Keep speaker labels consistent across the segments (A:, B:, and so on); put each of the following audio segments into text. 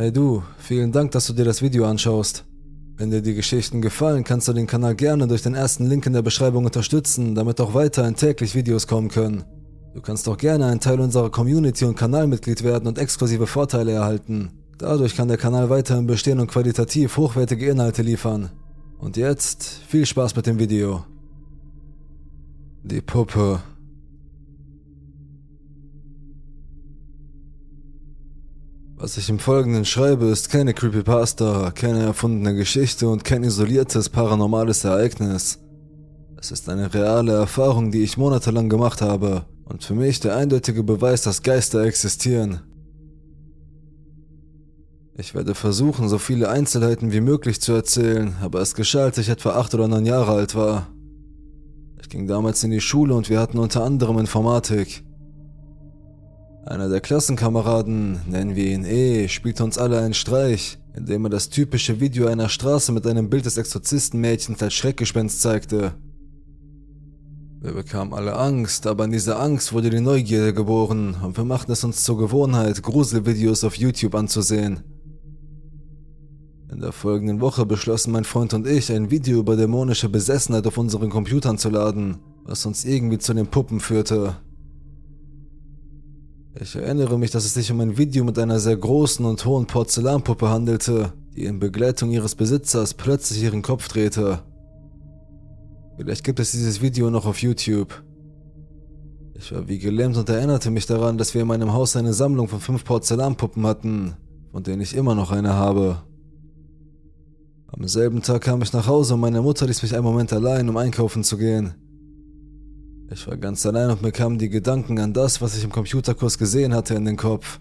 A: Hey du, vielen Dank, dass du dir das Video anschaust. Wenn dir die Geschichten gefallen, kannst du den Kanal gerne durch den ersten Link in der Beschreibung unterstützen, damit auch weiterhin täglich Videos kommen können. Du kannst auch gerne ein Teil unserer Community und Kanalmitglied werden und exklusive Vorteile erhalten. Dadurch kann der Kanal weiterhin bestehen und qualitativ hochwertige Inhalte liefern. Und jetzt viel Spaß mit dem Video. Die Puppe. Was ich im Folgenden schreibe, ist keine Creepypasta, keine erfundene Geschichte und kein isoliertes paranormales Ereignis. Es ist eine reale Erfahrung, die ich monatelang gemacht habe und für mich der eindeutige Beweis, dass Geister existieren. Ich werde versuchen, so viele Einzelheiten wie möglich zu erzählen, aber es geschah, als ich etwa acht oder neun Jahre alt war. Ich ging damals in die Schule und wir hatten unter anderem Informatik. Einer der Klassenkameraden, nennen wir ihn E, spielte uns alle einen Streich, indem er das typische Video einer Straße mit einem Bild des Exorzistenmädchens als Schreckgespenst zeigte. Wir bekamen alle Angst, aber in dieser Angst wurde die Neugierde geboren und wir machten es uns zur Gewohnheit, Gruselvideos auf YouTube anzusehen. In der folgenden Woche beschlossen mein Freund und ich, ein Video über dämonische Besessenheit auf unseren Computern zu laden, was uns irgendwie zu den Puppen führte. Ich erinnere mich, dass es sich um ein Video mit einer sehr großen und hohen Porzellanpuppe handelte, die in Begleitung ihres Besitzers plötzlich ihren Kopf drehte. Vielleicht gibt es dieses Video noch auf YouTube. Ich war wie gelähmt und erinnerte mich daran, dass wir in meinem Haus eine Sammlung von fünf Porzellanpuppen hatten, von denen ich immer noch eine habe. Am selben Tag kam ich nach Hause und meine Mutter ließ mich einen Moment allein, um einkaufen zu gehen. Ich war ganz allein und mir kamen die Gedanken an das, was ich im Computerkurs gesehen hatte, in den Kopf.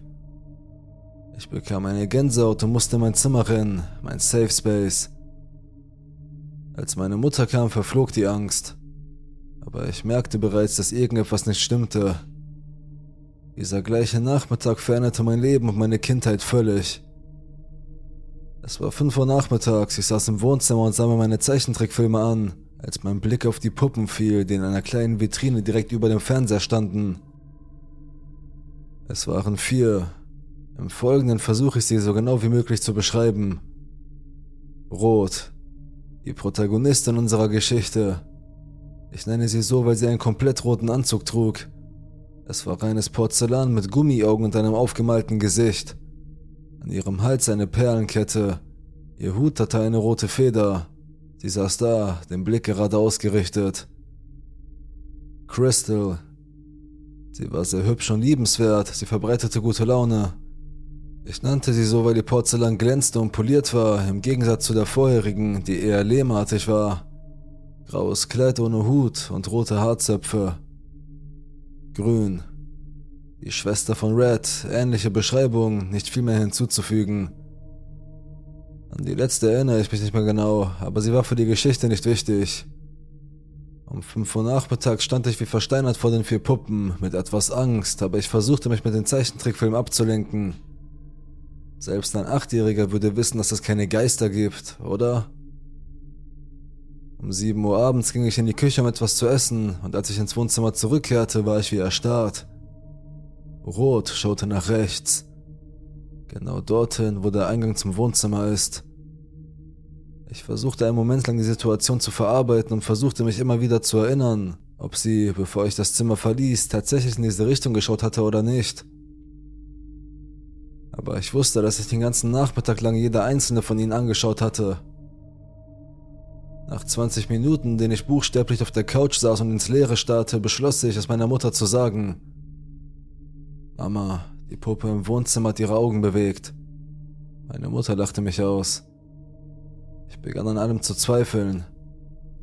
A: Ich bekam eine Gänsehaut und musste in mein Zimmer rennen, mein Safe Space. Als meine Mutter kam, verflog die Angst. Aber ich merkte bereits, dass irgendetwas nicht stimmte. Dieser gleiche Nachmittag veränderte mein Leben und meine Kindheit völlig. Es war 5 Uhr nachmittags, ich saß im Wohnzimmer und sah mir meine Zeichentrickfilme an als mein Blick auf die Puppen fiel, die in einer kleinen Vitrine direkt über dem Fernseher standen. Es waren vier. Im Folgenden versuche ich sie so genau wie möglich zu beschreiben. Rot. Die Protagonistin unserer Geschichte. Ich nenne sie so, weil sie einen komplett roten Anzug trug. Es war reines Porzellan mit Gummiaugen und einem aufgemalten Gesicht. An ihrem Hals eine Perlenkette. Ihr Hut hatte eine rote Feder. Sie saß da, den Blick gerade ausgerichtet. Crystal. Sie war sehr hübsch und liebenswert, sie verbreitete gute Laune. Ich nannte sie so, weil ihr Porzellan glänzte und poliert war, im Gegensatz zu der vorherigen, die eher lehmartig war. Graues Kleid ohne Hut und rote Haarzöpfe. Grün. Die Schwester von Red, ähnliche Beschreibung, nicht viel mehr hinzuzufügen. An die letzte erinnere ich mich nicht mehr genau, aber sie war für die Geschichte nicht wichtig. Um 5 Uhr nachmittags stand ich wie versteinert vor den vier Puppen, mit etwas Angst, aber ich versuchte mich mit dem Zeichentrickfilm abzulenken. Selbst ein Achtjähriger würde wissen, dass es keine Geister gibt, oder? Um 7 Uhr abends ging ich in die Küche, um etwas zu essen, und als ich ins Wohnzimmer zurückkehrte, war ich wie erstarrt. Rot schaute nach rechts. Genau dorthin, wo der Eingang zum Wohnzimmer ist. Ich versuchte einen Moment lang die Situation zu verarbeiten und versuchte mich immer wieder zu erinnern, ob sie, bevor ich das Zimmer verließ, tatsächlich in diese Richtung geschaut hatte oder nicht. Aber ich wusste, dass ich den ganzen Nachmittag lang jede einzelne von ihnen angeschaut hatte. Nach 20 Minuten, in denen ich buchstäblich auf der Couch saß und ins Leere starrte, beschloss ich, es meiner Mutter zu sagen. Mama, die Puppe im Wohnzimmer hat ihre Augen bewegt. Meine Mutter lachte mich aus. Ich begann an allem zu zweifeln.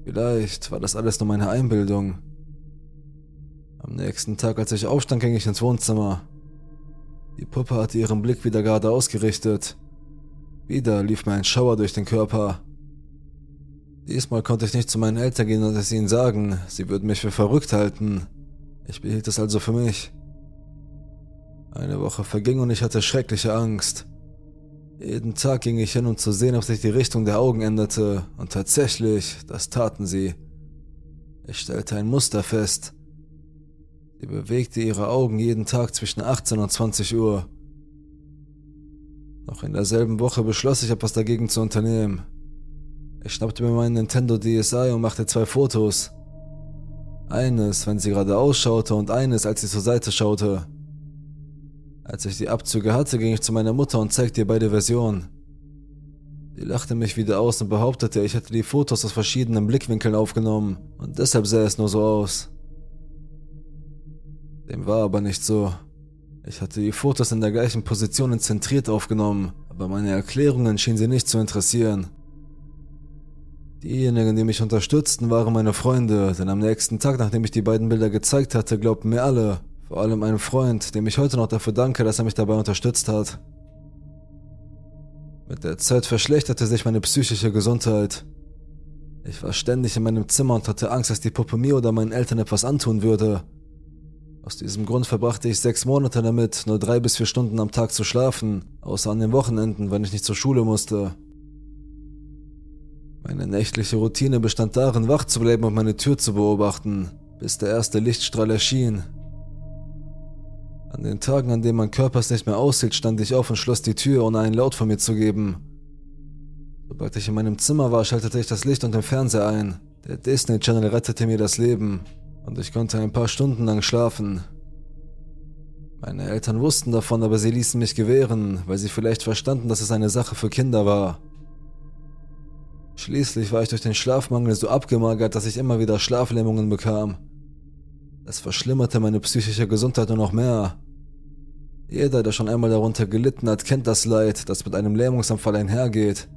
A: Vielleicht war das alles nur meine Einbildung. Am nächsten Tag, als ich aufstand, ging ich ins Wohnzimmer. Die Puppe hatte ihren Blick wieder gerade ausgerichtet. Wieder lief mir ein Schauer durch den Körper. Diesmal konnte ich nicht zu meinen Eltern gehen und es ihnen sagen, sie würden mich für verrückt halten. Ich behielt es also für mich. Eine Woche verging und ich hatte schreckliche Angst. Jeden Tag ging ich hin, um zu sehen, ob sich die Richtung der Augen änderte, und tatsächlich, das taten sie. Ich stellte ein Muster fest. Sie bewegte ihre Augen jeden Tag zwischen 18 und 20 Uhr. Noch in derselben Woche beschloss ich etwas dagegen zu unternehmen. Ich schnappte mir meinen Nintendo DSi und machte zwei Fotos. Eines, wenn sie gerade ausschaute und eines, als sie zur Seite schaute. Als ich die Abzüge hatte, ging ich zu meiner Mutter und zeigte ihr beide Versionen. Sie lachte mich wieder aus und behauptete, ich hätte die Fotos aus verschiedenen Blickwinkeln aufgenommen und deshalb sah es nur so aus. Dem war aber nicht so. Ich hatte die Fotos in der gleichen Position zentriert aufgenommen, aber meine Erklärungen schienen sie nicht zu interessieren. Diejenigen, die mich unterstützten, waren meine Freunde, denn am nächsten Tag, nachdem ich die beiden Bilder gezeigt hatte, glaubten mir alle, vor allem ein Freund, dem ich heute noch dafür danke, dass er mich dabei unterstützt hat. Mit der Zeit verschlechterte sich meine psychische Gesundheit. Ich war ständig in meinem Zimmer und hatte Angst, dass die Puppe mir oder meinen Eltern etwas antun würde. Aus diesem Grund verbrachte ich sechs Monate damit, nur drei bis vier Stunden am Tag zu schlafen, außer an den Wochenenden, wenn ich nicht zur Schule musste. Meine nächtliche Routine bestand darin, wach zu bleiben und meine Tür zu beobachten, bis der erste Lichtstrahl erschien. An den Tagen, an denen mein Körper es nicht mehr aushielt, stand ich auf und schloss die Tür, ohne einen Laut von mir zu geben. Sobald ich in meinem Zimmer war, schaltete ich das Licht und den Fernseher ein. Der Disney Channel rettete mir das Leben und ich konnte ein paar Stunden lang schlafen. Meine Eltern wussten davon, aber sie ließen mich gewähren, weil sie vielleicht verstanden, dass es eine Sache für Kinder war. Schließlich war ich durch den Schlafmangel so abgemagert, dass ich immer wieder Schlaflähmungen bekam. Es verschlimmerte meine psychische Gesundheit nur noch mehr. Jeder, der schon einmal darunter gelitten hat, kennt das Leid, das mit einem Lähmungsanfall einhergeht.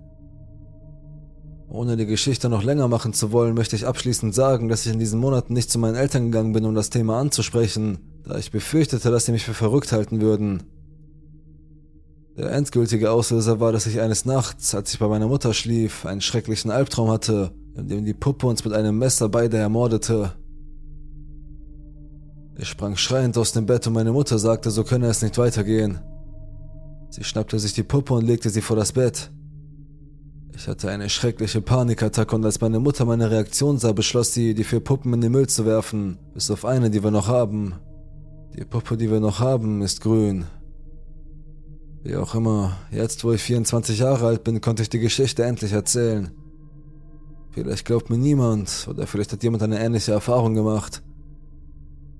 A: Ohne die Geschichte noch länger machen zu wollen, möchte ich abschließend sagen, dass ich in diesen Monaten nicht zu meinen Eltern gegangen bin, um das Thema anzusprechen, da ich befürchtete, dass sie mich für verrückt halten würden. Der endgültige Auslöser war, dass ich eines Nachts, als ich bei meiner Mutter schlief, einen schrecklichen Albtraum hatte, in dem die Puppe uns mit einem Messer beide ermordete. Ich sprang schreiend aus dem Bett und meine Mutter sagte, so könne es nicht weitergehen. Sie schnappte sich die Puppe und legte sie vor das Bett. Ich hatte eine schreckliche Panikattacke und als meine Mutter meine Reaktion sah, beschloss sie, die vier Puppen in den Müll zu werfen, bis auf eine, die wir noch haben. Die Puppe, die wir noch haben, ist grün. Wie auch immer, jetzt wo ich 24 Jahre alt bin, konnte ich die Geschichte endlich erzählen. Vielleicht glaubt mir niemand oder vielleicht hat jemand eine ähnliche Erfahrung gemacht.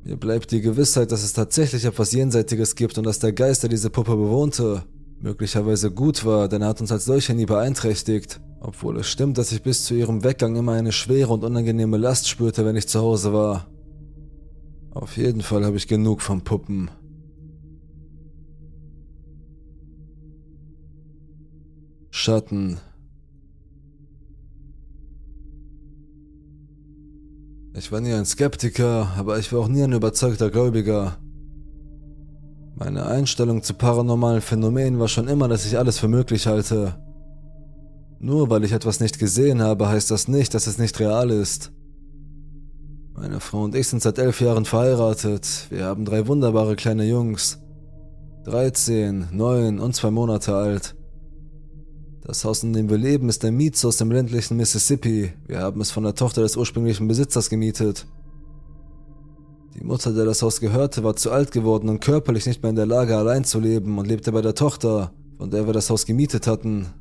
A: Mir bleibt die Gewissheit, dass es tatsächlich etwas Jenseitiges gibt und dass der Geist, der diese Puppe bewohnte, möglicherweise gut war, denn er hat uns als solcher nie beeinträchtigt. Obwohl es stimmt, dass ich bis zu ihrem Weggang immer eine schwere und unangenehme Last spürte, wenn ich zu Hause war. Auf jeden Fall habe ich genug von Puppen. Schatten. Ich war nie ein Skeptiker, aber ich war auch nie ein überzeugter Gläubiger. Meine Einstellung zu paranormalen Phänomenen war schon immer, dass ich alles für möglich halte. Nur weil ich etwas nicht gesehen habe, heißt das nicht, dass es nicht real ist. Meine Frau und ich sind seit elf Jahren verheiratet. Wir haben drei wunderbare kleine Jungs. 13, 9 und zwei Monate alt. Das Haus, in dem wir leben, ist ein Miets aus dem ländlichen Mississippi. Wir haben es von der Tochter des ursprünglichen Besitzers gemietet. Die Mutter, der das Haus gehörte, war zu alt geworden und körperlich nicht mehr in der Lage, allein zu leben und lebte bei der Tochter, von der wir das Haus gemietet hatten.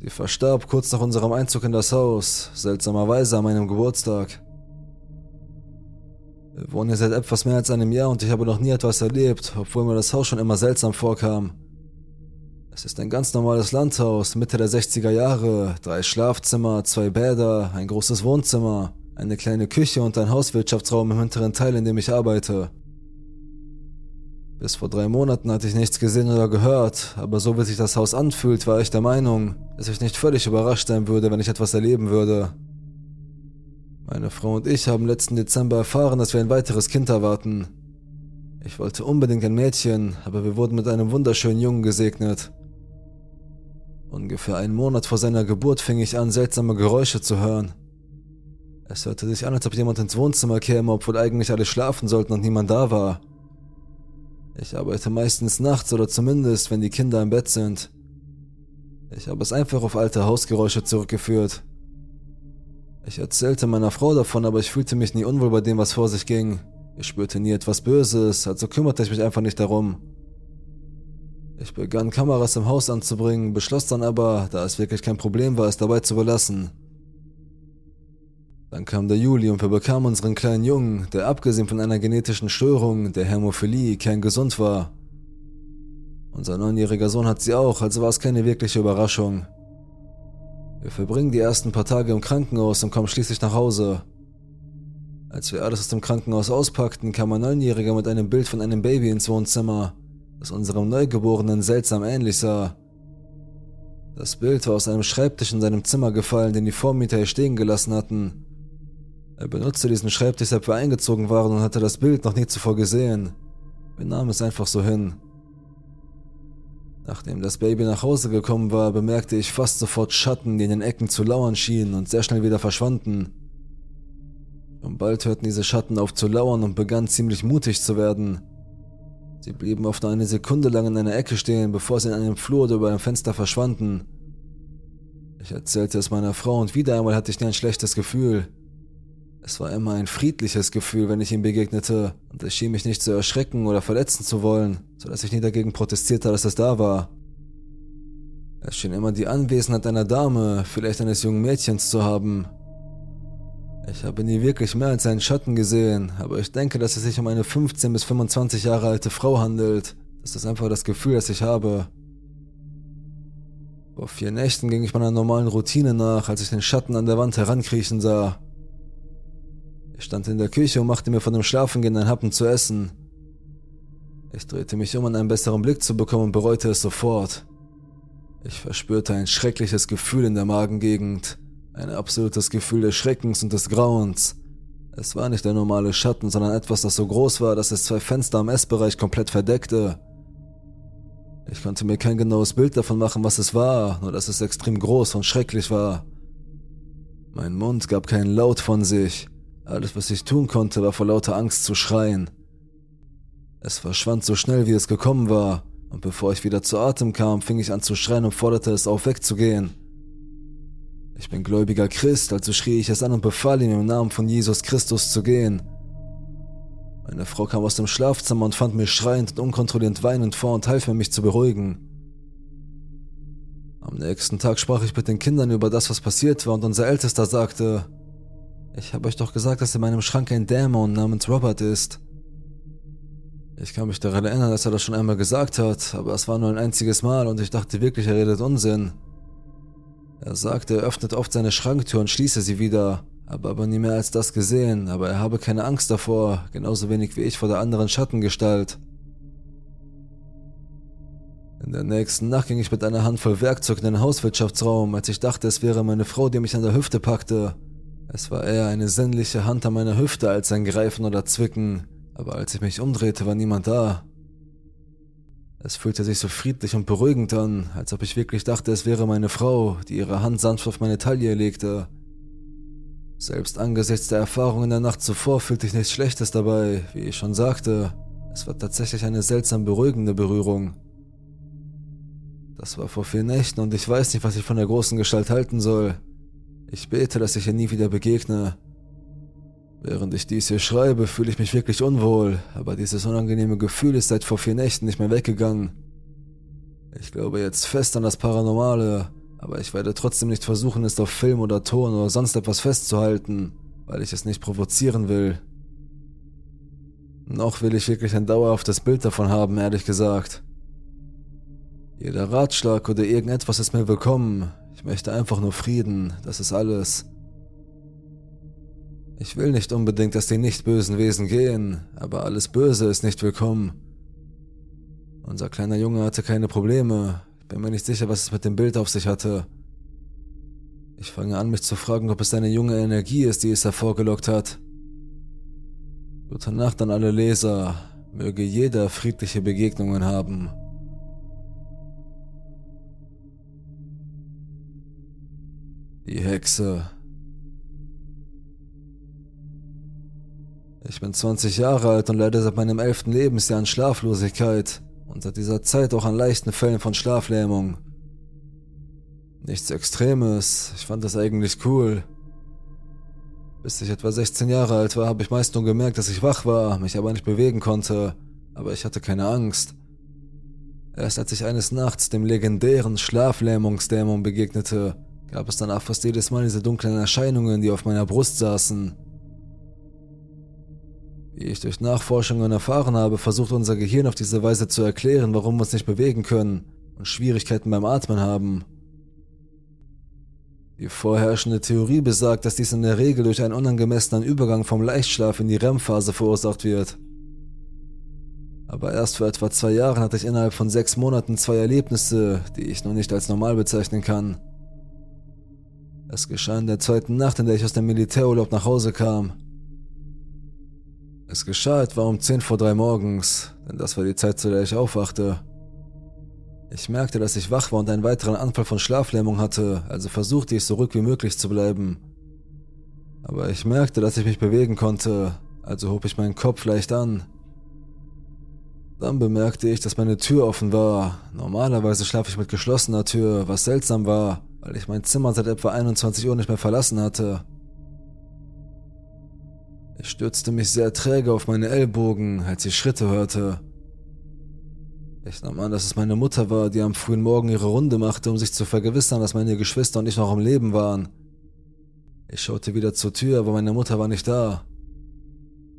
A: Sie verstarb kurz nach unserem Einzug in das Haus, seltsamerweise an meinem Geburtstag. Wir wohnen hier seit etwas mehr als einem Jahr und ich habe noch nie etwas erlebt, obwohl mir das Haus schon immer seltsam vorkam. Es ist ein ganz normales Landhaus, Mitte der 60er Jahre, drei Schlafzimmer, zwei Bäder, ein großes Wohnzimmer, eine kleine Küche und ein Hauswirtschaftsraum im hinteren Teil, in dem ich arbeite. Bis vor drei Monaten hatte ich nichts gesehen oder gehört, aber so wie sich das Haus anfühlt, war ich der Meinung, dass ich nicht völlig überrascht sein würde, wenn ich etwas erleben würde. Meine Frau und ich haben letzten Dezember erfahren, dass wir ein weiteres Kind erwarten. Ich wollte unbedingt ein Mädchen, aber wir wurden mit einem wunderschönen Jungen gesegnet. Ungefähr einen Monat vor seiner Geburt fing ich an, seltsame Geräusche zu hören. Es hörte sich an, als ob jemand ins Wohnzimmer käme, obwohl eigentlich alle schlafen sollten und niemand da war. Ich arbeite meistens nachts oder zumindest, wenn die Kinder im Bett sind. Ich habe es einfach auf alte Hausgeräusche zurückgeführt. Ich erzählte meiner Frau davon, aber ich fühlte mich nie unwohl bei dem, was vor sich ging. Ich spürte nie etwas Böses, also kümmerte ich mich einfach nicht darum. Ich begann Kameras im Haus anzubringen, beschloss dann aber, da es wirklich kein Problem war, es dabei zu belassen. Dann kam der Juli und wir bekamen unseren kleinen Jungen, der abgesehen von einer genetischen Störung, der Hämophilie, kerngesund war. Unser neunjähriger Sohn hat sie auch, also war es keine wirkliche Überraschung. Wir verbringen die ersten paar Tage im Krankenhaus und kommen schließlich nach Hause. Als wir alles aus dem Krankenhaus auspackten, kam ein Neunjähriger mit einem Bild von einem Baby ins Wohnzimmer, das unserem Neugeborenen seltsam ähnlich sah. Das Bild war aus einem Schreibtisch in seinem Zimmer gefallen, den die Vormieter hier stehen gelassen hatten. Er benutzte diesen Schreibtisch, seit wir eingezogen waren und hatte das Bild noch nie zuvor gesehen. Wir nahmen es einfach so hin. Nachdem das Baby nach Hause gekommen war, bemerkte ich fast sofort Schatten, die in den Ecken zu lauern schienen und sehr schnell wieder verschwanden. Und bald hörten diese Schatten auf zu lauern und begannen ziemlich mutig zu werden. Sie blieben oft nur eine Sekunde lang in einer Ecke stehen, bevor sie in einem Flur oder über einem Fenster verschwanden. Ich erzählte es meiner Frau und wieder einmal hatte ich nie ein schlechtes Gefühl. Es war immer ein friedliches Gefühl, wenn ich ihm begegnete, und es schien mich nicht zu erschrecken oder verletzen zu wollen, so dass ich nie dagegen protestierte, dass es da war. Es schien immer die Anwesenheit einer Dame, vielleicht eines jungen Mädchens zu haben. Ich habe nie wirklich mehr als einen Schatten gesehen, aber ich denke, dass es sich um eine 15 bis 25 Jahre alte Frau handelt. Das ist einfach das Gefühl, das ich habe. Vor vier Nächten ging ich meiner normalen Routine nach, als ich den Schatten an der Wand herankriechen sah. Ich stand in der Küche und machte mir von dem Schlafengehen ein Happen zu essen. Ich drehte mich um, um einen besseren Blick zu bekommen und bereute es sofort. Ich verspürte ein schreckliches Gefühl in der Magengegend, ein absolutes Gefühl des Schreckens und des Grauens. Es war nicht der normale Schatten, sondern etwas, das so groß war, dass es zwei Fenster am Essbereich komplett verdeckte. Ich konnte mir kein genaues Bild davon machen, was es war, nur dass es extrem groß und schrecklich war. Mein Mund gab keinen Laut von sich. Alles, was ich tun konnte, war vor lauter Angst zu schreien. Es verschwand so schnell, wie es gekommen war, und bevor ich wieder zu Atem kam, fing ich an zu schreien und forderte es auf, wegzugehen. Ich bin gläubiger Christ, also schrie ich es an und befahl ihm im Namen von Jesus Christus zu gehen. Meine Frau kam aus dem Schlafzimmer und fand mich schreiend und unkontrolliert weinend vor und half mir, mich zu beruhigen. Am nächsten Tag sprach ich mit den Kindern über das, was passiert war, und unser Ältester sagte, ich habe euch doch gesagt, dass in meinem Schrank ein Dämon namens Robert ist. Ich kann mich daran erinnern, dass er das schon einmal gesagt hat, aber es war nur ein einziges Mal und ich dachte wirklich, er redet Unsinn. Er sagte, er öffnet oft seine Schranktür und schließe sie wieder, habe aber nie mehr als das gesehen, aber er habe keine Angst davor, genauso wenig wie ich vor der anderen Schattengestalt. In der nächsten Nacht ging ich mit einer Handvoll Werkzeug in den Hauswirtschaftsraum, als ich dachte, es wäre meine Frau, die mich an der Hüfte packte. Es war eher eine sinnliche Hand an meiner Hüfte als ein Greifen oder Zwicken, aber als ich mich umdrehte, war niemand da. Es fühlte sich so friedlich und beruhigend an, als ob ich wirklich dachte, es wäre meine Frau, die ihre Hand sanft auf meine Taille legte. Selbst angesichts der Erfahrungen der Nacht zuvor fühlte ich nichts Schlechtes dabei, wie ich schon sagte. Es war tatsächlich eine seltsam beruhigende Berührung. Das war vor vier Nächten und ich weiß nicht, was ich von der großen Gestalt halten soll. Ich bete, dass ich ihr nie wieder begegne. Während ich dies hier schreibe, fühle ich mich wirklich unwohl, aber dieses unangenehme Gefühl ist seit vor vier Nächten nicht mehr weggegangen. Ich glaube jetzt fest an das Paranormale, aber ich werde trotzdem nicht versuchen, es auf Film oder Ton oder sonst etwas festzuhalten, weil ich es nicht provozieren will. Noch will ich wirklich ein dauerhaftes Bild davon haben, ehrlich gesagt. Jeder Ratschlag oder irgendetwas ist mir willkommen, ich möchte einfach nur Frieden, das ist alles. Ich will nicht unbedingt, dass die nicht bösen Wesen gehen, aber alles Böse ist nicht willkommen. Unser kleiner Junge hatte keine Probleme. Ich bin mir nicht sicher, was es mit dem Bild auf sich hatte. Ich fange an, mich zu fragen, ob es seine junge Energie ist, die es hervorgelockt hat. Gute Nacht an alle Leser. Möge jeder friedliche Begegnungen haben. Die Hexe. Ich bin 20 Jahre alt und leide seit meinem elften Lebensjahr an Schlaflosigkeit und seit dieser Zeit auch an leichten Fällen von Schlaflähmung. Nichts Extremes, ich fand das eigentlich cool. Bis ich etwa 16 Jahre alt war, habe ich meist nur gemerkt, dass ich wach war, mich aber nicht bewegen konnte, aber ich hatte keine Angst. Erst als ich eines Nachts dem legendären Schlaflähmungsdämon begegnete, gab es danach fast jedes Mal diese dunklen Erscheinungen, die auf meiner Brust saßen. Wie ich durch Nachforschungen erfahren habe, versucht unser Gehirn auf diese Weise zu erklären, warum wir uns nicht bewegen können und Schwierigkeiten beim Atmen haben. Die vorherrschende Theorie besagt, dass dies in der Regel durch einen unangemessenen Übergang vom Leichtschlaf in die REM-Phase verursacht wird. Aber erst vor etwa zwei Jahren hatte ich innerhalb von sechs Monaten zwei Erlebnisse, die ich noch nicht als normal bezeichnen kann. Es geschah in der zweiten Nacht, in der ich aus dem Militärurlaub nach Hause kam. Es geschah etwa um 10 vor drei morgens, denn das war die Zeit, zu der ich aufwachte. Ich merkte, dass ich wach war und einen weiteren Anfall von Schlaflähmung hatte, also versuchte ich so ruhig wie möglich zu bleiben. Aber ich merkte, dass ich mich bewegen konnte, also hob ich meinen Kopf leicht an. Dann bemerkte ich, dass meine Tür offen war. Normalerweise schlafe ich mit geschlossener Tür, was seltsam war, weil ich mein Zimmer seit etwa 21 Uhr nicht mehr verlassen hatte. Ich stützte mich sehr träge auf meine Ellbogen, als ich Schritte hörte. Ich nahm an, dass es meine Mutter war, die am frühen Morgen ihre Runde machte, um sich zu vergewissern, dass meine Geschwister und ich noch am Leben waren. Ich schaute wieder zur Tür, aber meine Mutter war nicht da.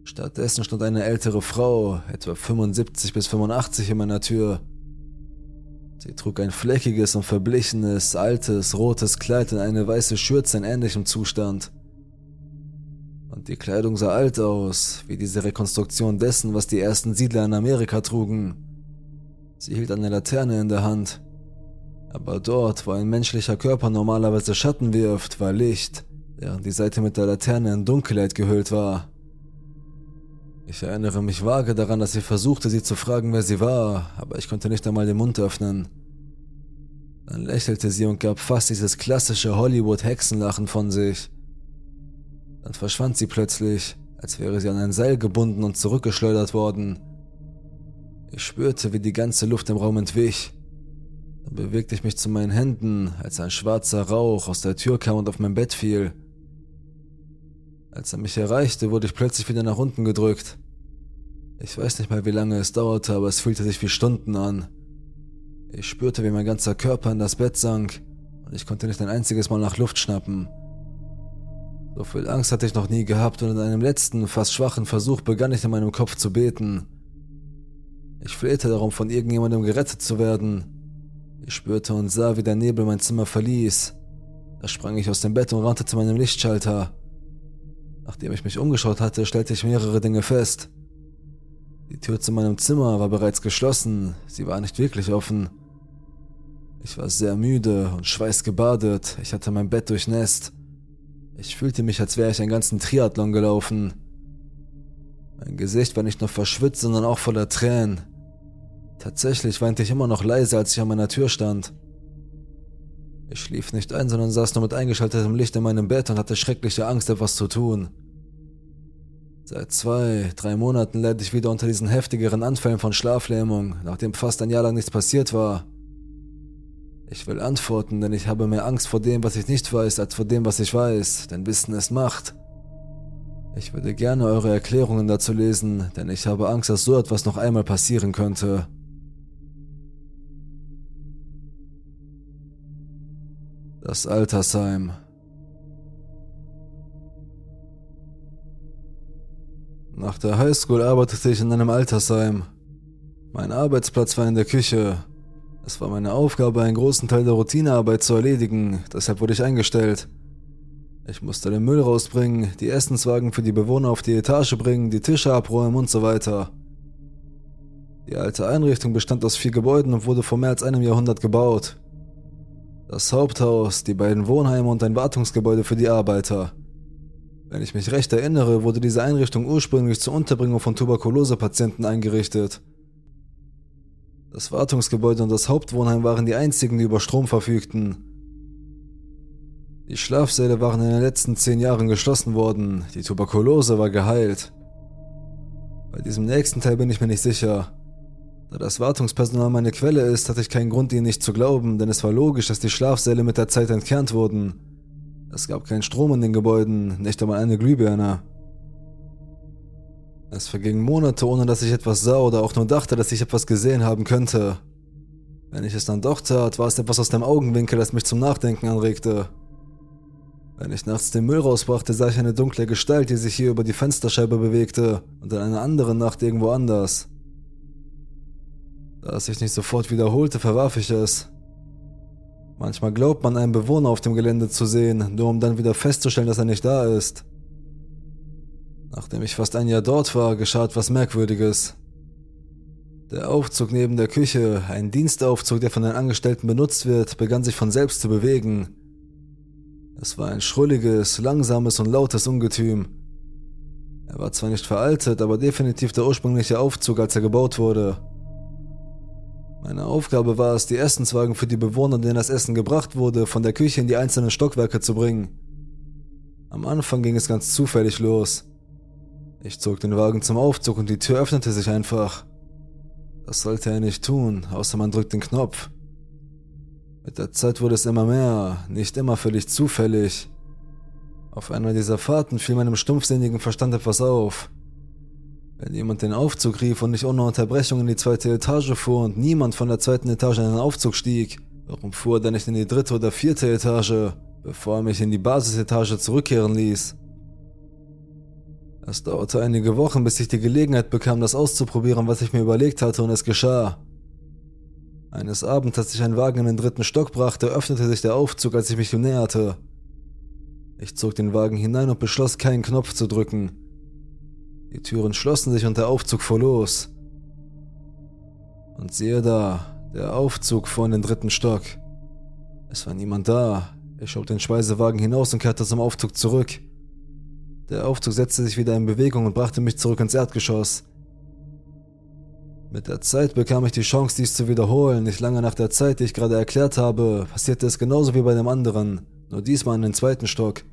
A: Stattdessen stand eine ältere Frau, etwa 75 bis 85, in meiner Tür. Sie trug ein fleckiges und verblichenes, altes, rotes Kleid und eine weiße Schürze in ähnlichem Zustand. Und die Kleidung sah alt aus, wie diese Rekonstruktion dessen, was die ersten Siedler in Amerika trugen. Sie hielt eine Laterne in der Hand. Aber dort, wo ein menschlicher Körper normalerweise Schatten wirft, war Licht, während die Seite mit der Laterne in Dunkelheit gehüllt war. Ich erinnere mich vage daran, dass ich versuchte, sie zu fragen, wer sie war, aber ich konnte nicht einmal den Mund öffnen. Dann lächelte sie und gab fast dieses klassische Hollywood-Hexenlachen von sich. Dann verschwand sie plötzlich, als wäre sie an ein Seil gebunden und zurückgeschleudert worden. Ich spürte, wie die ganze Luft im Raum entwich. Dann bewegte ich mich zu meinen Händen, als ein schwarzer Rauch aus der Tür kam und auf mein Bett fiel. Als er mich erreichte, wurde ich plötzlich wieder nach unten gedrückt. Ich weiß nicht mal, wie lange es dauerte, aber es fühlte sich wie Stunden an. Ich spürte, wie mein ganzer Körper in das Bett sank und ich konnte nicht ein einziges Mal nach Luft schnappen. So viel Angst hatte ich noch nie gehabt und in einem letzten, fast schwachen Versuch begann ich in meinem Kopf zu beten. Ich flehte darum, von irgendjemandem gerettet zu werden. Ich spürte und sah, wie der Nebel mein Zimmer verließ. Da sprang ich aus dem Bett und rannte zu meinem Lichtschalter. Nachdem ich mich umgeschaut hatte, stellte ich mehrere Dinge fest. Die Tür zu meinem Zimmer war bereits geschlossen, sie war nicht wirklich offen. Ich war sehr müde und schweißgebadet, ich hatte mein Bett durchnässt. Ich fühlte mich, als wäre ich einen ganzen Triathlon gelaufen. Mein Gesicht war nicht nur verschwitzt, sondern auch voller Tränen. Tatsächlich weinte ich immer noch leise, als ich an meiner Tür stand. Ich schlief nicht ein, sondern saß nur mit eingeschaltetem Licht in meinem Bett und hatte schreckliche Angst, etwas zu tun. Seit zwei, drei Monaten leide ich wieder unter diesen heftigeren Anfällen von Schlaflähmung, nachdem fast ein Jahr lang nichts passiert war. Ich will antworten, denn ich habe mehr Angst vor dem, was ich nicht weiß, als vor dem, was ich weiß, denn Wissen ist Macht. Ich würde gerne eure Erklärungen dazu lesen, denn ich habe Angst, dass so etwas noch einmal passieren könnte. Das Altersheim. Nach der Highschool arbeitete ich in einem Altersheim. Mein Arbeitsplatz war in der Küche. Es war meine Aufgabe, einen großen Teil der Routinearbeit zu erledigen, deshalb wurde ich eingestellt. Ich musste den Müll rausbringen, die Essenswagen für die Bewohner auf die Etage bringen, die Tische abräumen und so weiter. Die alte Einrichtung bestand aus vier Gebäuden und wurde vor mehr als einem Jahrhundert gebaut. Das Haupthaus, die beiden Wohnheime und ein Wartungsgebäude für die Arbeiter. Wenn ich mich recht erinnere, wurde diese Einrichtung ursprünglich zur Unterbringung von Tuberkulosepatienten eingerichtet. Das Wartungsgebäude und das Hauptwohnheim waren die einzigen, die über Strom verfügten. Die Schlafsäle waren in den letzten zehn Jahren geschlossen worden, die Tuberkulose war geheilt. Bei diesem nächsten Teil bin ich mir nicht sicher. Da das Wartungspersonal meine Quelle ist, hatte ich keinen Grund, ihnen nicht zu glauben, denn es war logisch, dass die Schlafsäle mit der Zeit entkernt wurden. Es gab keinen Strom in den Gebäuden, nicht einmal eine Glühbirne. Es vergingen Monate, ohne dass ich etwas sah oder auch nur dachte, dass ich etwas gesehen haben könnte. Wenn ich es dann doch tat, war es etwas aus dem Augenwinkel, das mich zum Nachdenken anregte. Wenn ich nachts den Müll rausbrachte, sah ich eine dunkle Gestalt, die sich hier über die Fensterscheibe bewegte und in einer anderen Nacht irgendwo anders. Da es sich nicht sofort wiederholte, verwarf ich es. Manchmal glaubt man, einen Bewohner auf dem Gelände zu sehen, nur um dann wieder festzustellen, dass er nicht da ist. Nachdem ich fast ein Jahr dort war, geschah etwas Merkwürdiges. Der Aufzug neben der Küche, ein Dienstaufzug, der von den Angestellten benutzt wird, begann sich von selbst zu bewegen. Es war ein schrulliges, langsames und lautes Ungetüm. Er war zwar nicht veraltet, aber definitiv der ursprüngliche Aufzug, als er gebaut wurde. Meine Aufgabe war es, die Essenswagen für die Bewohner, denen das Essen gebracht wurde, von der Küche in die einzelnen Stockwerke zu bringen. Am Anfang ging es ganz zufällig los. Ich zog den Wagen zum Aufzug und die Tür öffnete sich einfach. Das sollte er nicht tun, außer man drückt den Knopf. Mit der Zeit wurde es immer mehr, nicht immer völlig zufällig. Auf einer dieser Fahrten fiel meinem stumpfsinnigen Verstand etwas auf. Wenn jemand den Aufzug rief und nicht ohne Unterbrechung in die zweite Etage fuhr und niemand von der zweiten Etage in den Aufzug stieg, warum fuhr er dann nicht in die dritte oder vierte Etage, bevor er mich in die Basisetage zurückkehren ließ? Es dauerte einige Wochen, bis ich die Gelegenheit bekam, das auszuprobieren, was ich mir überlegt hatte, und es geschah. Eines Abends, als ich einen Wagen in den dritten Stock brachte, öffnete sich der Aufzug, als ich mich ihm näherte. Ich zog den Wagen hinein und beschloss, keinen Knopf zu drücken. Die Türen schlossen sich und der Aufzug fuhr los. Und siehe da, der Aufzug fuhr in den dritten Stock. Es war niemand da. Ich schob den Speisewagen hinaus und kehrte zum Aufzug zurück. Der Aufzug setzte sich wieder in Bewegung und brachte mich zurück ins Erdgeschoss. Mit der Zeit bekam ich die Chance, dies zu wiederholen. Nicht lange nach der Zeit, die ich gerade erklärt habe, passierte es genauso wie bei dem anderen, nur diesmal in den zweiten Stock.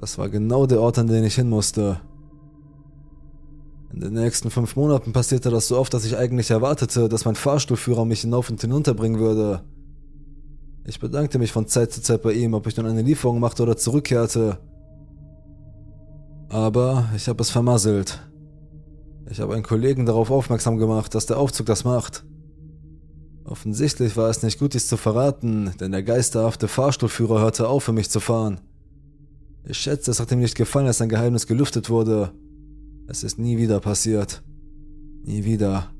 A: Das war genau der Ort, an den ich hin musste. In den nächsten fünf Monaten passierte das so oft, dass ich eigentlich erwartete, dass mein Fahrstuhlführer mich hinauf und hinunter bringen würde. Ich bedankte mich von Zeit zu Zeit bei ihm, ob ich nun eine Lieferung machte oder zurückkehrte. Aber ich habe es vermasselt. Ich habe einen Kollegen darauf aufmerksam gemacht, dass der Aufzug das macht. Offensichtlich war es nicht gut, dies zu verraten, denn der geisterhafte Fahrstuhlführer hörte auf, für mich zu fahren. Ich schätze, es hat ihm nicht gefallen, dass sein Geheimnis gelüftet wurde. Es ist nie wieder passiert. Nie wieder.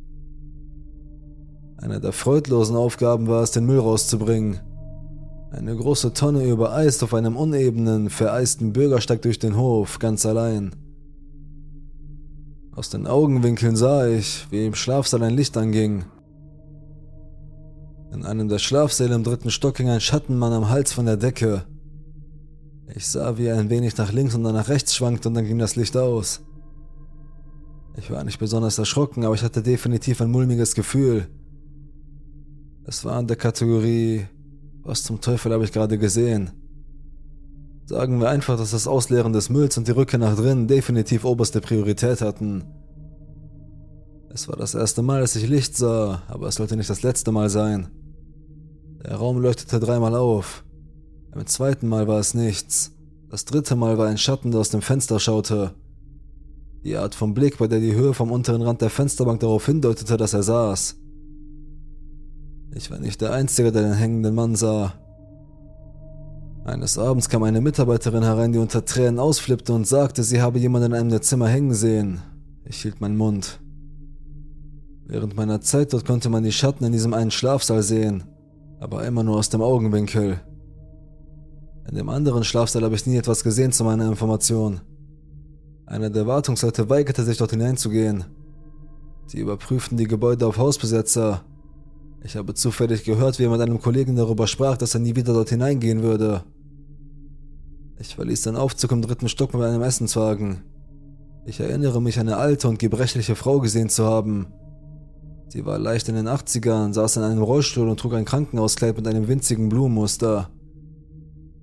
A: Eine der freudlosen Aufgaben war es, den Müll rauszubringen. Eine große Tonne übereist auf einem unebenen, vereisten Bürgersteig durch den Hof, ganz allein. Aus den Augenwinkeln sah ich, wie im Schlafsaal ein Licht anging. In einem der Schlafsäle im dritten Stock hing ein Schattenmann am Hals von der Decke. Ich sah, wie er ein wenig nach links und dann nach rechts schwankte und dann ging das Licht aus. Ich war nicht besonders erschrocken, aber ich hatte definitiv ein mulmiges Gefühl. Es war in der Kategorie was zum Teufel habe ich gerade gesehen? Sagen wir einfach, dass das Ausleeren des Mülls und die Rückkehr nach drinnen definitiv oberste Priorität hatten. Es war das erste Mal, dass ich Licht sah, aber es sollte nicht das letzte Mal sein. Der Raum leuchtete dreimal auf. Beim zweiten Mal war es nichts. Das dritte Mal war ein Schatten, der aus dem Fenster schaute. Die Art von Blick, bei der die Höhe vom unteren Rand der Fensterbank darauf hindeutete, dass er saß. Ich war nicht der Einzige, der den hängenden Mann sah. Eines Abends kam eine Mitarbeiterin herein, die unter Tränen ausflippte und sagte, sie habe jemanden in einem der Zimmer hängen sehen. Ich hielt meinen Mund. Während meiner Zeit dort konnte man die Schatten in diesem einen Schlafsaal sehen, aber immer nur aus dem Augenwinkel. In dem anderen Schlafsaal habe ich nie etwas gesehen zu meiner Information. Einer der Wartungsleute weigerte sich dort hineinzugehen. Sie überprüften die Gebäude auf Hausbesetzer ich habe zufällig gehört, wie er mit einem Kollegen darüber sprach, dass er nie wieder dort hineingehen würde. Ich verließ den Aufzug im dritten Stock mit einem Essenswagen. Ich erinnere mich, eine alte und gebrechliche Frau gesehen zu haben. Sie war leicht in den 80ern, saß in einem Rollstuhl und trug ein Krankenhauskleid mit einem winzigen Blumenmuster.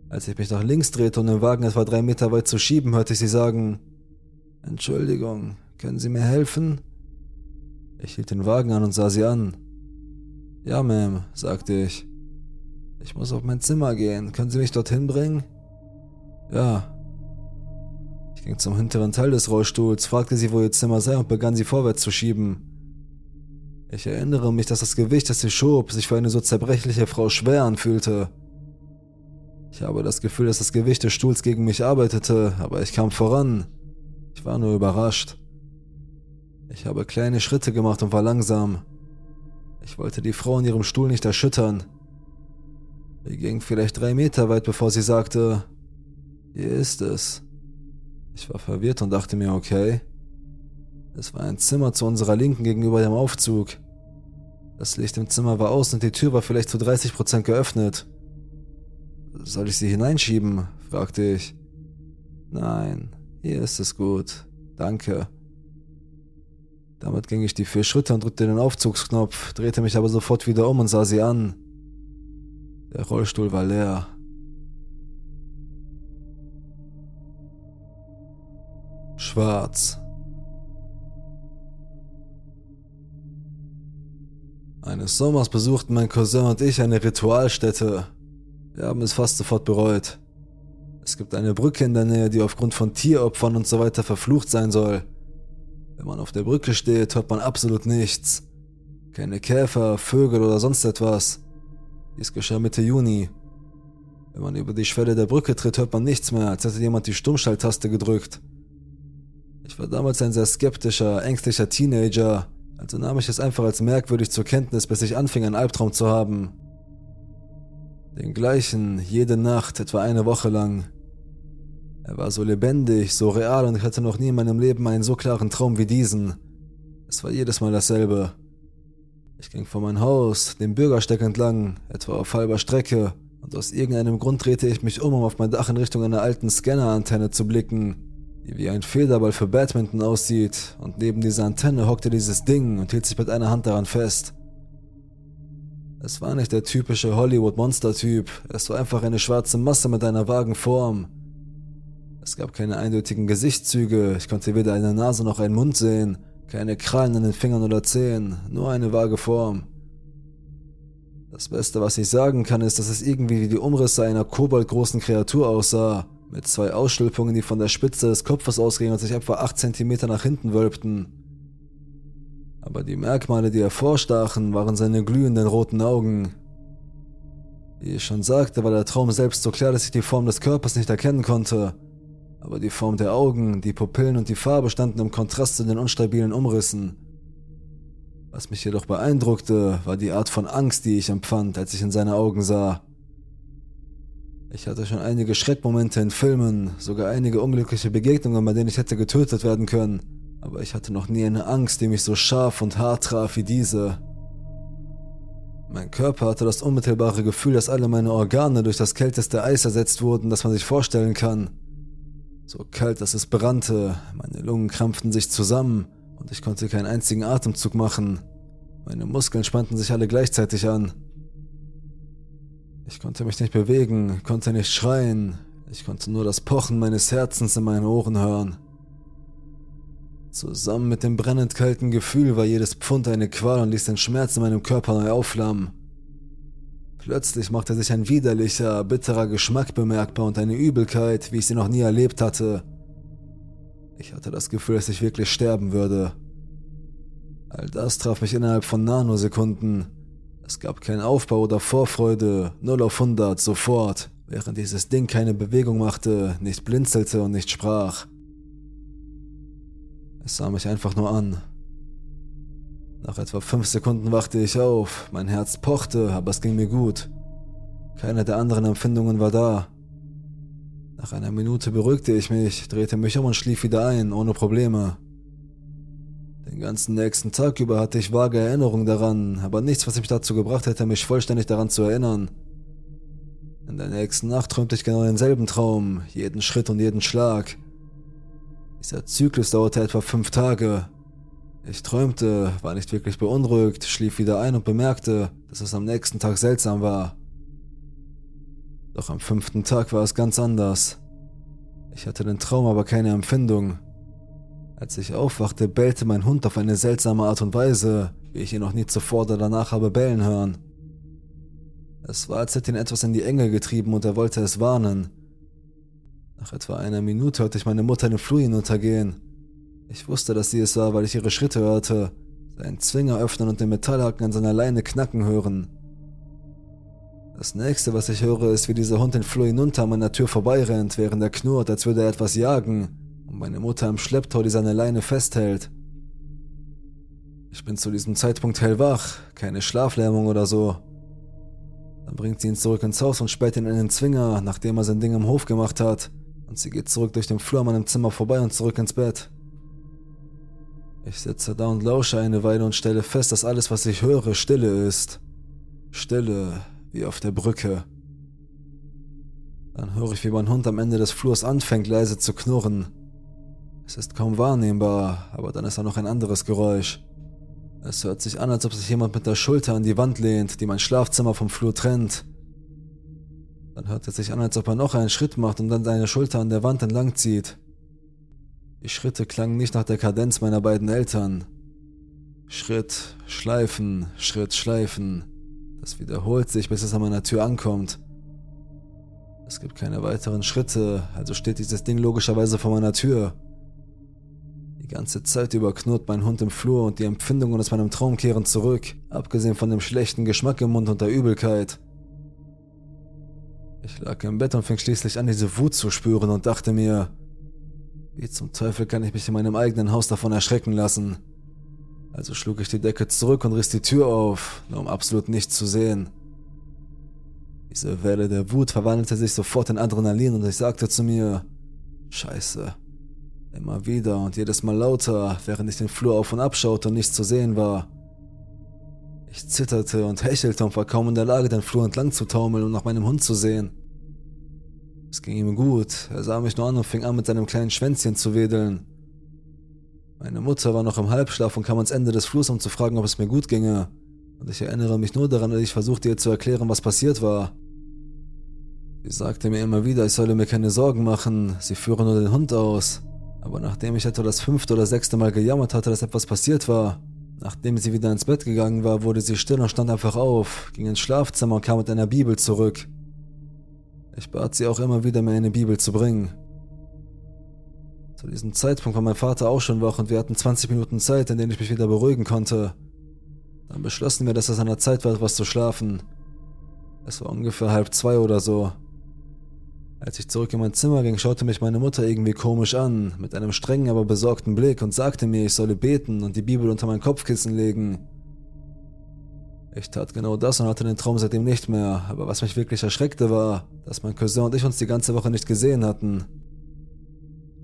A: Als ich mich nach links drehte, um den Wagen etwa drei Meter weit zu schieben, hörte ich sie sagen, Entschuldigung, können Sie mir helfen? Ich hielt den Wagen an und sah sie an. Ja, Ma'am, sagte ich. Ich muss auf mein Zimmer gehen. Können Sie mich dorthin bringen? Ja. Ich ging zum hinteren Teil des Rollstuhls, fragte sie, wo ihr Zimmer sei und begann sie vorwärts zu schieben. Ich erinnere mich, dass das Gewicht, das sie schob, sich für eine so zerbrechliche Frau schwer anfühlte. Ich habe das Gefühl, dass das Gewicht des Stuhls gegen mich arbeitete, aber ich kam voran. Ich war nur überrascht. Ich habe kleine Schritte gemacht und war langsam. Ich wollte die Frau in ihrem Stuhl nicht erschüttern. Wir gingen vielleicht drei Meter weit, bevor sie sagte, hier ist es. Ich war verwirrt und dachte mir, okay. Es war ein Zimmer zu unserer Linken gegenüber dem Aufzug. Das Licht im Zimmer war aus und die Tür war vielleicht zu 30% geöffnet. Soll ich sie hineinschieben? fragte ich. Nein, hier ist es gut. Danke. Damit ging ich die vier Schritte und drückte den Aufzugsknopf, drehte mich aber sofort wieder um und sah sie an. Der Rollstuhl war leer. Schwarz. Eines Sommers besuchten mein Cousin und ich eine Ritualstätte. Wir haben es fast sofort bereut. Es gibt eine Brücke in der Nähe, die aufgrund von Tieropfern und so weiter verflucht sein soll. Wenn man auf der Brücke steht, hört man absolut nichts. Keine Käfer, Vögel oder sonst etwas. Dies geschah Mitte Juni. Wenn man über die Schwelle der Brücke tritt, hört man nichts mehr, als hätte jemand die Stummschalttaste gedrückt. Ich war damals ein sehr skeptischer, ängstlicher Teenager, also nahm ich es einfach als merkwürdig zur Kenntnis, bis ich anfing, einen Albtraum zu haben. Den gleichen, jede Nacht, etwa eine Woche lang. Er war so lebendig, so real und ich hatte noch nie in meinem Leben einen so klaren Traum wie diesen. Es war jedes Mal dasselbe. Ich ging vor mein Haus, den Bürgersteig entlang, etwa auf halber Strecke, und aus irgendeinem Grund drehte ich mich um, um auf mein Dach in Richtung einer alten Scannerantenne zu blicken, die wie ein Federball für Badminton aussieht, und neben dieser Antenne hockte dieses Ding und hielt sich mit einer Hand daran fest. Es war nicht der typische Hollywood-Monster-Typ, es war einfach eine schwarze Masse mit einer vagen Form, es gab keine eindeutigen Gesichtszüge, ich konnte weder eine Nase noch einen Mund sehen, keine Krallen an den Fingern oder Zehen, nur eine vage Form. Das Beste, was ich sagen kann, ist, dass es irgendwie wie die Umrisse einer koboldgroßen Kreatur aussah, mit zwei Ausstülpungen, die von der Spitze des Kopfes ausgingen und sich etwa 8 cm nach hinten wölbten. Aber die Merkmale, die hervorstachen, waren seine glühenden roten Augen. Wie ich schon sagte, war der Traum selbst so klar, dass ich die Form des Körpers nicht erkennen konnte aber die Form der Augen, die Pupillen und die Farbe standen im Kontrast zu den unstabilen Umrissen. Was mich jedoch beeindruckte, war die Art von Angst, die ich empfand, als ich in seine Augen sah. Ich hatte schon einige Schreckmomente in Filmen, sogar einige unglückliche Begegnungen, bei denen ich hätte getötet werden können, aber ich hatte noch nie eine Angst, die mich so scharf und hart traf wie diese. Mein Körper hatte das unmittelbare Gefühl, dass alle meine Organe durch das kälteste Eis ersetzt wurden, das man sich vorstellen kann. So kalt, dass es brannte, meine Lungen krampften sich zusammen und ich konnte keinen einzigen Atemzug machen. Meine Muskeln spannten sich alle gleichzeitig an. Ich konnte mich nicht bewegen, konnte nicht schreien, ich konnte nur das Pochen meines Herzens in meinen Ohren hören. Zusammen mit dem brennend kalten Gefühl war jedes Pfund eine Qual und ließ den Schmerz in meinem Körper neu aufflammen. Plötzlich machte sich ein widerlicher, bitterer Geschmack bemerkbar und eine Übelkeit, wie ich sie noch nie erlebt hatte. Ich hatte das Gefühl, dass ich wirklich sterben würde. All das traf mich innerhalb von Nanosekunden. Es gab keinen Aufbau oder Vorfreude, 0 auf 100, sofort, während dieses Ding keine Bewegung machte, nicht blinzelte und nicht sprach. Es sah mich einfach nur an. Nach etwa fünf Sekunden wachte ich auf, mein Herz pochte, aber es ging mir gut. Keine der anderen Empfindungen war da. Nach einer Minute beruhigte ich mich, drehte mich um und schlief wieder ein, ohne Probleme. Den ganzen nächsten Tag über hatte ich vage Erinnerungen daran, aber nichts, was mich dazu gebracht hätte, mich vollständig daran zu erinnern. In der nächsten Nacht träumte ich genau denselben Traum, jeden Schritt und jeden Schlag. Dieser Zyklus dauerte etwa fünf Tage, ich träumte, war nicht wirklich beunruhigt, schlief wieder ein und bemerkte, dass es am nächsten Tag seltsam war. Doch am fünften Tag war es ganz anders. Ich hatte den Traum, aber keine Empfindung. Als ich aufwachte, bellte mein Hund auf eine seltsame Art und Weise, wie ich ihn noch nie zuvor oder danach habe bellen hören. Es war, als hätte ihn etwas in die Enge getrieben und er wollte es warnen. Nach etwa einer Minute hörte ich meine Mutter den Flur hinuntergehen. Ich wusste, dass sie es war, weil ich ihre Schritte hörte. seinen Zwinger öffnen und den Metallhaken an seiner Leine knacken hören. Das nächste, was ich höre, ist, wie dieser Hund den Flur hinunter an meiner Tür vorbeirennt, während er knurrt, als würde er etwas jagen, und meine Mutter im Schlepptau, die seine Leine festhält. Ich bin zu diesem Zeitpunkt hellwach, keine Schlaflähmung oder so. Dann bringt sie ihn zurück ins Haus und sperrt ihn in den Zwinger, nachdem er sein Ding im Hof gemacht hat, und sie geht zurück durch den Flur an meinem Zimmer vorbei und zurück ins Bett. Ich sitze da und lausche eine Weile und stelle fest, dass alles, was ich höre, Stille ist. Stille, wie auf der Brücke. Dann höre ich, wie mein Hund am Ende des Flurs anfängt leise zu knurren. Es ist kaum wahrnehmbar, aber dann ist da noch ein anderes Geräusch. Es hört sich an, als ob sich jemand mit der Schulter an die Wand lehnt, die mein Schlafzimmer vom Flur trennt. Dann hört es sich an, als ob er noch einen Schritt macht und dann seine Schulter an der Wand entlang zieht. Die Schritte klangen nicht nach der Kadenz meiner beiden Eltern. Schritt, Schleifen, Schritt, Schleifen. Das wiederholt sich, bis es an meiner Tür ankommt. Es gibt keine weiteren Schritte, also steht dieses Ding logischerweise vor meiner Tür. Die ganze Zeit über knurrt mein Hund im Flur und die Empfindungen aus meinem Traum kehren zurück, abgesehen von dem schlechten Geschmack im Mund und der Übelkeit. Ich lag im Bett und fing schließlich an, diese Wut zu spüren und dachte mir, wie zum Teufel kann ich mich in meinem eigenen Haus davon erschrecken lassen? Also schlug ich die Decke zurück und riss die Tür auf, nur um absolut nichts zu sehen. Diese Welle der Wut verwandelte sich sofort in Adrenalin und ich sagte zu mir, Scheiße. Immer wieder und jedes Mal lauter, während ich den Flur auf und ab schaute und nichts zu sehen war. Ich zitterte und hechelte und war kaum in der Lage, den Flur entlang zu taumeln und nach meinem Hund zu sehen. Es ging ihm gut, er sah mich nur an und fing an, mit seinem kleinen Schwänzchen zu wedeln. Meine Mutter war noch im Halbschlaf und kam ans Ende des Flurs, um zu fragen, ob es mir gut ginge. Und ich erinnere mich nur daran, dass ich versuchte ihr zu erklären, was passiert war. Sie sagte mir immer wieder, ich solle mir keine Sorgen machen, sie führe nur den Hund aus. Aber nachdem ich etwa das fünfte oder sechste Mal gejammert hatte, dass etwas passiert war, nachdem sie wieder ins Bett gegangen war, wurde sie still und stand einfach auf, ging ins Schlafzimmer und kam mit einer Bibel zurück. Ich bat sie auch immer wieder, mir eine Bibel zu bringen. Zu diesem Zeitpunkt war mein Vater auch schon wach und wir hatten 20 Minuten Zeit, in denen ich mich wieder beruhigen konnte. Dann beschlossen wir, dass es an der Zeit war, etwas zu schlafen. Es war ungefähr halb zwei oder so. Als ich zurück in mein Zimmer ging, schaute mich meine Mutter irgendwie komisch an, mit einem strengen, aber besorgten Blick und sagte mir, ich solle beten und die Bibel unter mein Kopfkissen legen. Ich tat genau das und hatte den Traum seitdem nicht mehr, aber was mich wirklich erschreckte war, dass mein Cousin und ich uns die ganze Woche nicht gesehen hatten.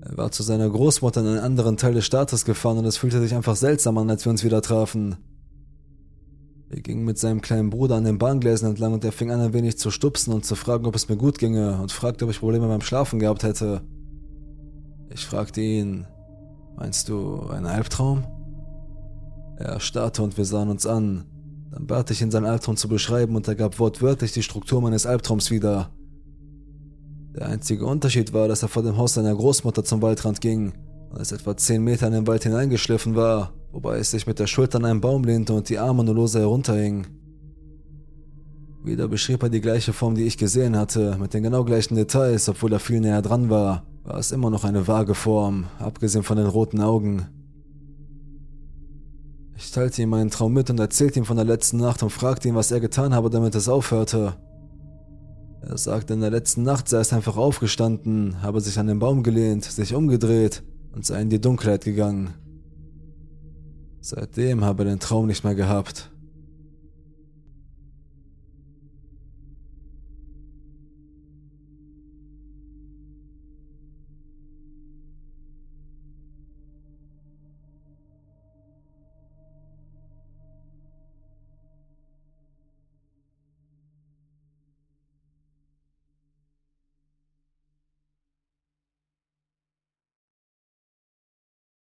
A: Er war zu seiner Großmutter in einen anderen Teil des Staates gefahren und es fühlte sich einfach seltsam an, als wir uns wieder trafen. Wir gingen mit seinem kleinen Bruder an den Bahngleisen entlang und er fing an ein wenig zu stupsen und zu fragen, ob es mir gut ginge und fragte, ob ich Probleme beim Schlafen gehabt hätte. Ich fragte ihn, meinst du einen Albtraum? Er starrte und wir sahen uns an. Dann bat ich ihn, seinen Albtraum zu beschreiben und er gab wortwörtlich die Struktur meines Albtraums wieder. Der einzige Unterschied war, dass er vor dem Haus seiner Großmutter zum Waldrand ging und es etwa zehn Meter in den Wald hineingeschliffen war, wobei es sich mit der Schulter an einen Baum lehnte und die Arme nur lose herunterhing. Wieder beschrieb er die gleiche Form, die ich gesehen hatte, mit den genau gleichen Details, obwohl er viel näher dran war, war es immer noch eine vage Form, abgesehen von den roten Augen. Ich teilte ihm meinen Traum mit und erzählte ihm von der letzten Nacht und fragte ihn, was er getan habe, damit es aufhörte. Er sagte, in der letzten Nacht sei es einfach aufgestanden, habe sich an den Baum gelehnt, sich umgedreht und sei in die Dunkelheit gegangen. Seitdem habe er den Traum nicht mehr gehabt.